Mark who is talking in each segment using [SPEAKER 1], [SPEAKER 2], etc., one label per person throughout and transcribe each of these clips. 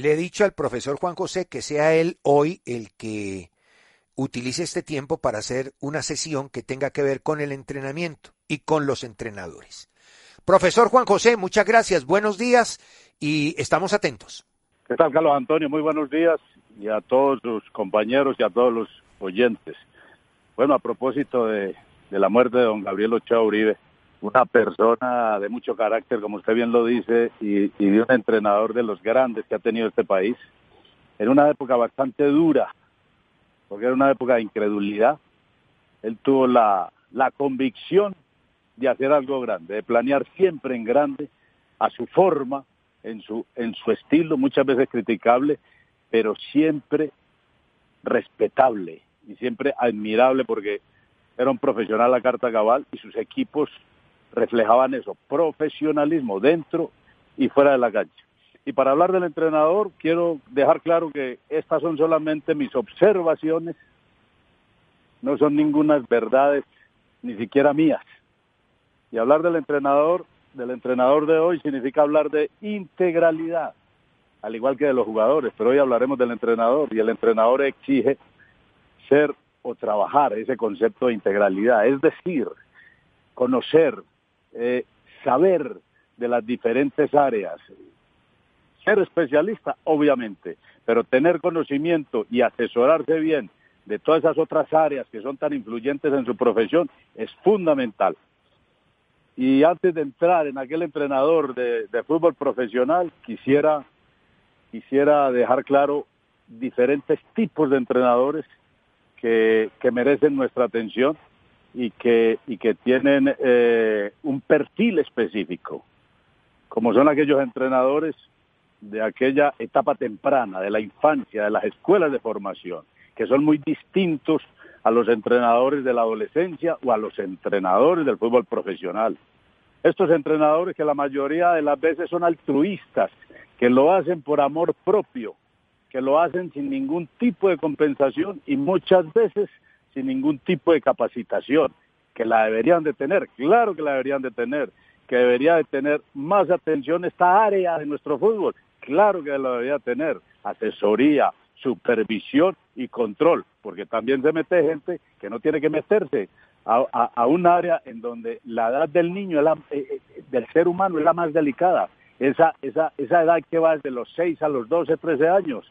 [SPEAKER 1] Le he dicho al profesor Juan José que sea él hoy el que utilice este tiempo para hacer una sesión que tenga que ver con el entrenamiento y con los entrenadores. Profesor Juan José, muchas gracias, buenos días y estamos atentos.
[SPEAKER 2] ¿Qué tal, Carlos Antonio? Muy buenos días y a todos los compañeros y a todos los oyentes. Bueno, a propósito de, de la muerte de don Gabriel Ochoa Uribe, una persona de mucho carácter, como usted bien lo dice, y, de un entrenador de los grandes que ha tenido este país, en una época bastante dura, porque era una época de incredulidad. Él tuvo la, la convicción de hacer algo grande, de planear siempre en grande, a su forma, en su, en su estilo, muchas veces criticable, pero siempre respetable y siempre admirable porque era un profesional a carta cabal y sus equipos reflejaban eso, profesionalismo dentro y fuera de la cancha. Y para hablar del entrenador, quiero dejar claro que estas son solamente mis observaciones, no son ningunas verdades, ni siquiera mías. Y hablar del entrenador, del entrenador de hoy, significa hablar de integralidad, al igual que de los jugadores, pero hoy hablaremos del entrenador, y el entrenador exige ser o trabajar ese concepto de integralidad, es decir, conocer, eh, saber de las diferentes áreas, ser especialista, obviamente, pero tener conocimiento y asesorarse bien de todas esas otras áreas que son tan influyentes en su profesión es fundamental. Y antes de entrar en aquel entrenador de, de fútbol profesional, quisiera, quisiera dejar claro diferentes tipos de entrenadores que, que merecen nuestra atención y que, y que tienen eh, un perfil específico, como son aquellos entrenadores de aquella etapa temprana, de la infancia, de las escuelas de formación, que son muy distintos a los entrenadores de la adolescencia o a los entrenadores del fútbol profesional. Estos entrenadores que la mayoría de las veces son altruistas, que lo hacen por amor propio, que lo hacen sin ningún tipo de compensación y muchas veces sin ningún tipo de capacitación, que la deberían de tener, claro que la deberían de tener, que debería de tener más atención esta área de nuestro fútbol, claro que lo debería tener, asesoría, supervisión y control, porque también se mete gente que no tiene que meterse a, a, un área en donde la edad del niño, es la, eh, del ser humano, es la más delicada. Esa, esa, esa edad que va desde los 6 a los 12, 13 años,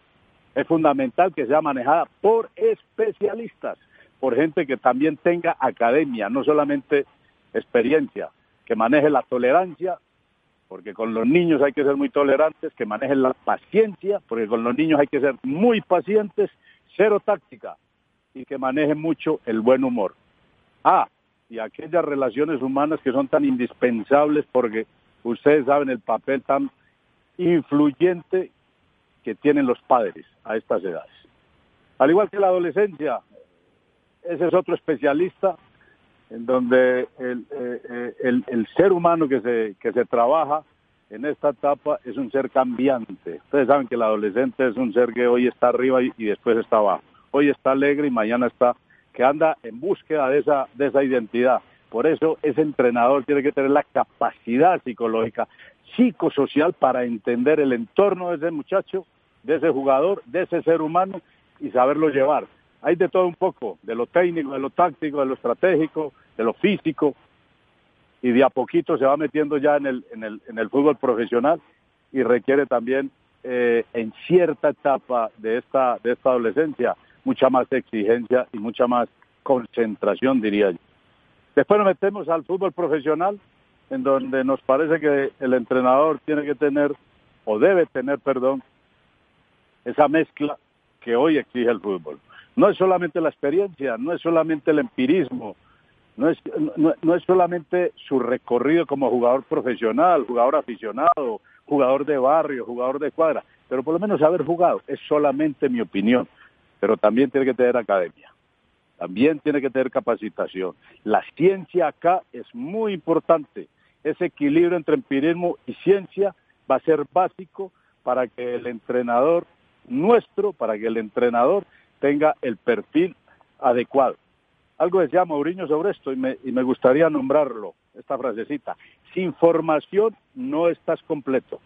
[SPEAKER 2] es fundamental que sea manejada por especialistas, por gente que también tenga academia, no solamente experiencia, que maneje la tolerancia, porque con los niños hay que ser muy tolerantes, que manejen la paciencia, porque con los niños hay que ser muy pacientes, cero táctica, y que manejen mucho el buen humor. Ah, y aquellas relaciones humanas que son tan indispensables porque ustedes saben el papel tan influyente que tienen los padres a estas edades. Al igual que la adolescencia, ese es otro especialista en donde el, eh, el, el, ser humano que se, que se trabaja en esta etapa es un ser cambiante. Ustedes saben que el adolescente es un ser que hoy está arriba y, y después está abajo. Hoy está alegre y mañana está, que anda en búsqueda de esa, de esa identidad. Por eso ese entrenador tiene que tener la capacidad psicológica, psicosocial para entender el entorno de ese muchacho, de ese jugador, de ese ser humano y saberlo llevar. Hay de todo un poco, de lo técnico, de lo táctico, de lo estratégico, de lo físico, y de a poquito se va metiendo ya en el, en el, en el fútbol profesional y requiere también eh, en cierta etapa de esta, de esta adolescencia mucha más exigencia y mucha más concentración, diría yo. Después nos metemos al fútbol profesional, en donde nos parece que el entrenador tiene que tener, o debe tener, perdón, esa mezcla que hoy exige el fútbol. No es solamente la experiencia, no es solamente el empirismo, no es, no, es solamente su recorrido como jugador profesional, jugador aficionado, jugador de barrio, jugador de cuadra, pero por lo menos haber jugado es solamente mi opinión, pero también tiene que tener academia, también tiene que tener capacitación. La ciencia acá es muy importante, ese equilibrio entre empirismo y ciencia va a ser básico para que el entrenador nuestro, para que el entrenador tenga el perfil adecuado. Algo decía Mourinho sobre esto y me, y me gustaría nombrarlo, esta frasecita. Sin formación no estás completo.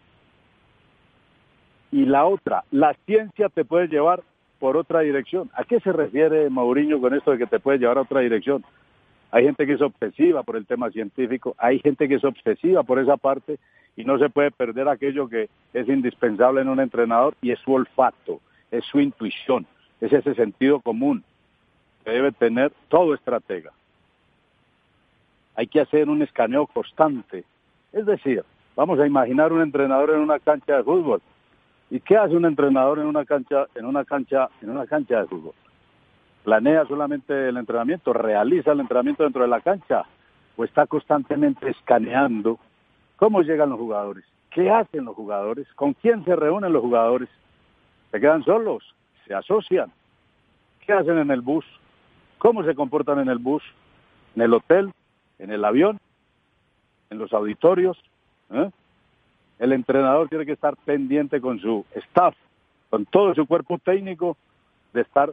[SPEAKER 2] Y la otra, la ciencia te puede llevar por otra dirección. ¿A qué se refiere Mourinho con esto de que te puede llevar a otra dirección? Hay gente que es obsesiva por el tema científico, hay gente que es obsesiva por esa parte y no se puede perder aquello que es indispensable en un entrenador y es su olfato, es su intuición, es ese sentido común que debe tener todo estratega. Hay que hacer un escaneo constante. Es decir, vamos a imaginar un entrenador en una cancha de fútbol. ¿Y qué hace un entrenador en una cancha, en una cancha, en una cancha de fútbol? Planea solamente el entrenamiento, realiza el entrenamiento dentro de la cancha, o está constantemente escaneando cómo llegan los jugadores, qué hacen los jugadores, con quién se reúnen los jugadores, se quedan solos, se asocian, qué hacen en el bus, cómo se comportan en el bus, en el hotel, en el avión, en los auditorios. ¿eh? El entrenador tiene que estar pendiente con su staff, con todo su cuerpo técnico, de estar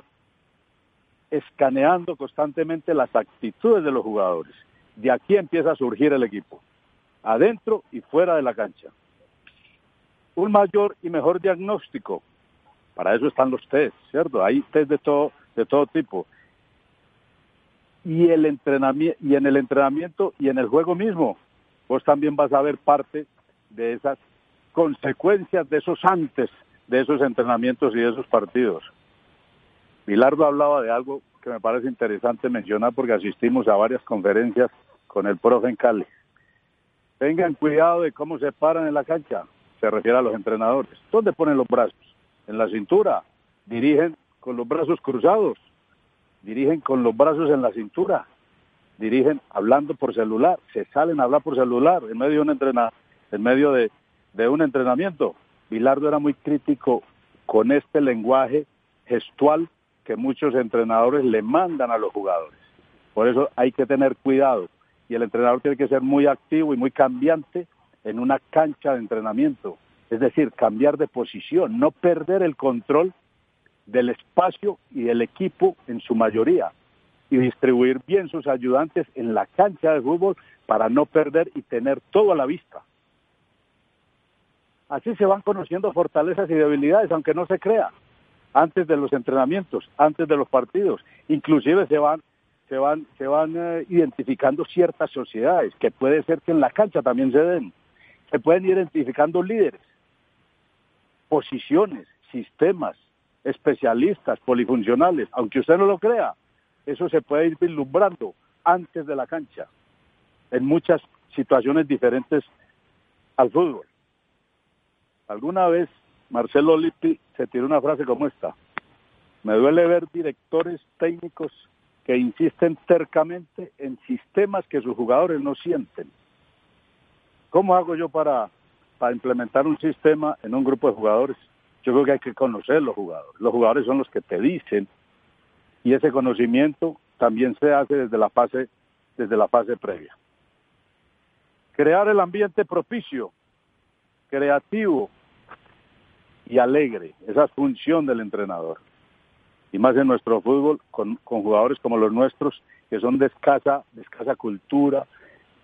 [SPEAKER 2] escaneando constantemente las actitudes de los jugadores. De aquí empieza a surgir el equipo, adentro y fuera de la cancha. Un mayor y mejor diagnóstico. Para eso están los test, ¿cierto? Hay test de todo, de todo tipo y el entrenamiento y en el entrenamiento y en el juego mismo vos también vas a ver parte de esas consecuencias de esos antes de esos entrenamientos y de esos partidos. Bilardo hablaba de algo que me parece interesante mencionar porque asistimos a varias conferencias con el profe en Cali. Tengan cuidado de cómo se paran en la cancha, se refiere a los entrenadores. ¿Dónde ponen los brazos? En la cintura. Dirigen con los brazos cruzados dirigen con los brazos en la cintura, dirigen hablando por celular, se salen a hablar por celular en medio de un, entrena, en medio de, un entrenamiento. Bilardo era muy crítico con este lenguaje gestual que muchos entrenadores le mandan a los jugadores. Por eso hay que tener cuidado y el entrenador tiene que ser muy activo y muy cambiante en una cancha de entrenamiento. Es decir, cambiar de posición, no perder el control del espacio y del equipo en su mayoría y distribuir bien sus ayudantes en la cancha de fútbol para no perder y tener todo a la vista. Así se van conociendo fortalezas y debilidades, aunque no se crea, antes de los entrenamientos, antes de los partidos. Inclusive se van, se van, se van eh, identificando ciertas sociedades, que puede ser que en la cancha también se den. Se pueden ir identificando líderes, posiciones, sistemas, especialistas, polifuncionales, aunque usted no lo crea, eso se puede ir vislumbrando antes de la cancha, en muchas situaciones diferentes al fútbol. Alguna vez Marcelo Lippi se tiró una frase como esta, me duele ver directores técnicos que insisten tercamente en sistemas que sus jugadores no sienten. ¿Cómo hago yo para, para implementar un sistema en un grupo de jugadores? Yo creo que hay que conocer los jugadores. Los jugadores son los que te dicen y ese conocimiento también se hace desde la fase desde la fase previa. Crear el ambiente propicio, creativo y alegre, esa es función del entrenador. Y más en nuestro fútbol con, jugadores como los nuestros que son de escasa, de escasa cultura,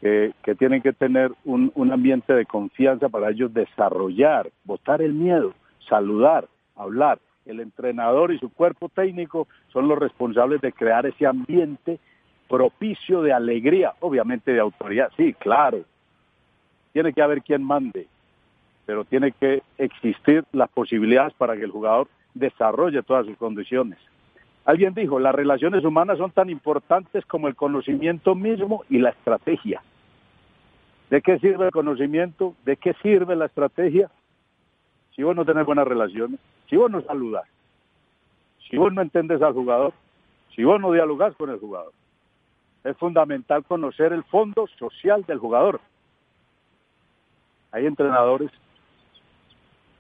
[SPEAKER 2] que tienen que tener un, un ambiente de confianza para ellos desarrollar, botar el miedo saludar, hablar. El entrenador y su cuerpo técnico son los responsables de crear ese ambiente propicio de alegría, obviamente de autoridad, sí, claro. Tiene que haber quien mande, pero tiene que existir las posibilidades para que el jugador desarrolle todas sus condiciones. Alguien dijo, las relaciones humanas son tan importantes como el conocimiento mismo y la estrategia. ¿De qué sirve el conocimiento? ¿De qué sirve la estrategia? si vos no tenés buenas relaciones, si vos no saludás, si vos no entendés al jugador, si vos no dialogás con el jugador. Es fundamental conocer el fondo social del jugador. Hay entrenadores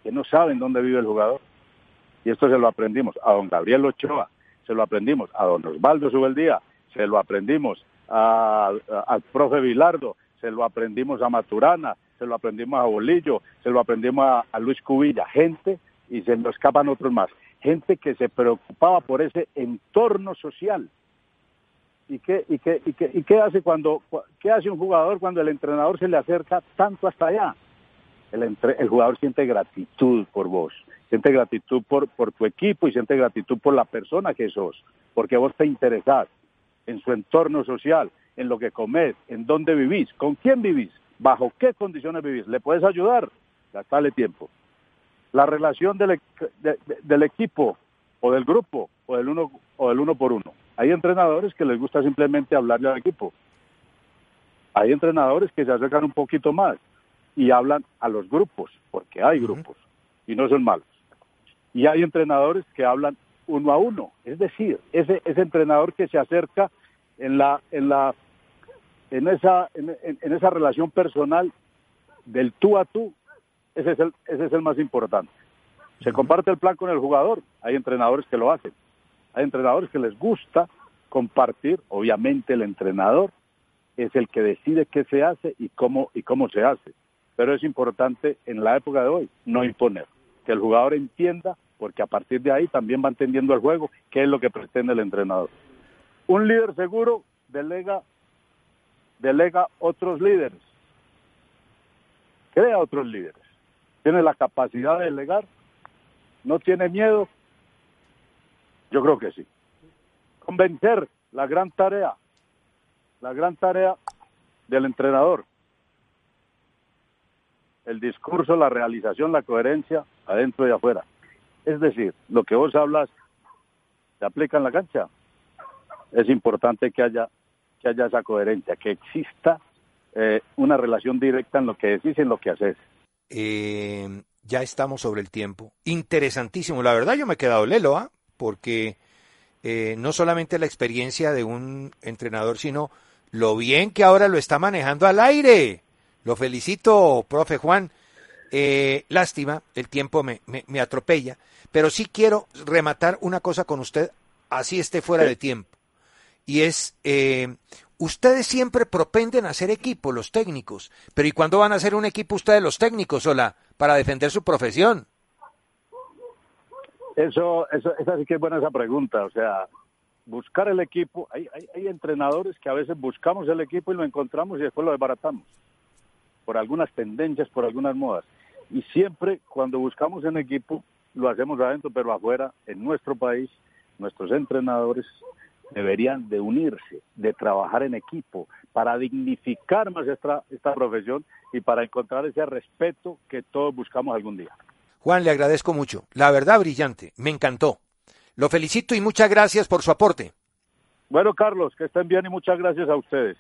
[SPEAKER 2] que no saben dónde vive el jugador. Y esto se lo aprendimos a don Gabriel Ochoa, se lo aprendimos a don Osvaldo Subeldía, se lo aprendimos al profe Vilardo, se lo aprendimos a Maturana, se lo aprendimos a Bolillo, se lo aprendimos a, a Luis Cubilla, gente, y se nos escapan otros más, gente que se preocupaba por ese entorno social. ¿Y y qué, y qué, y qué hace cuando qué hace un jugador cuando el entrenador se le acerca tanto hasta allá? El, entre, el jugador siente gratitud por vos, siente gratitud por, tu equipo y siente gratitud por la persona que sos, porque vos te interesás en su entorno social, en lo que comes, en dónde vivís, con quién vivís, bajo qué condiciones vivís. ¿Le puedes ayudar? Gastale tiempo. La relación del, de, del equipo o del grupo o del uno o del uno por uno. Hay entrenadores que les gusta simplemente hablarle al equipo. Hay entrenadores que se acercan un poquito más y hablan a los grupos, porque hay grupos y no son malos. Y hay entrenadores que hablan uno a uno, es decir, ese, ese entrenador que se acerca en la en la en esa, en, en, esa relación personal del tú a tú, ese es, el, ese es el más importante. Se comparte el plan con el jugador, hay entrenadores que lo hacen, hay entrenadores que les gusta compartir, obviamente el entrenador es el que decide qué se hace y cómo, y cómo se hace, pero es importante en la época de hoy no imponer, que el jugador entienda, porque a partir de ahí también va entendiendo el juego, qué es lo que pretende el entrenador. Un líder seguro delega delega otros líderes, crea otros líderes, tiene la capacidad de delegar, no tiene miedo, yo creo que sí. Convencer, la gran tarea, la gran tarea del entrenador. El discurso, la realización, la coherencia, adentro y afuera. Es decir, lo que vos hablas se aplica en la cancha. Es importante que haya que haya esa coherencia, que exista eh, una relación directa en lo que decís y en lo que haces.
[SPEAKER 1] Eh, ya estamos sobre el tiempo. Interesantísimo. La verdad yo me he quedado lelo, ¿ah? porque eh, no solamente la experiencia de un entrenador, sino lo bien que ahora lo está manejando al aire. Lo felicito, profe Juan. Eh, lástima, el tiempo me, me, me, atropella, pero sí quiero rematar una cosa con usted, así esté fuera de tiempo y es, eh, ustedes siempre propenden a hacer equipo, los técnicos, pero ¿y cuándo van a hacer un equipo ustedes los técnicos, Hola, para defender su profesión?
[SPEAKER 2] Eso, eso, esa sí que es buena esa pregunta, o sea, buscar el equipo, hay, hay, hay entrenadores que a veces buscamos el equipo y lo encontramos y después lo desbaratamos, por algunas tendencias, por algunas modas. Y siempre cuando buscamos en equipo, lo hacemos adentro, pero afuera, en nuestro país, nuestros entrenadores deberían de unirse, de trabajar en equipo, para dignificar más esta, esta profesión y para encontrar ese respeto que todos buscamos algún día.
[SPEAKER 1] Juan, le agradezco mucho. La verdad, brillante. Me encantó. Lo felicito y muchas gracias por su aporte.
[SPEAKER 2] Bueno, Carlos, que estén bien y muchas gracias a ustedes.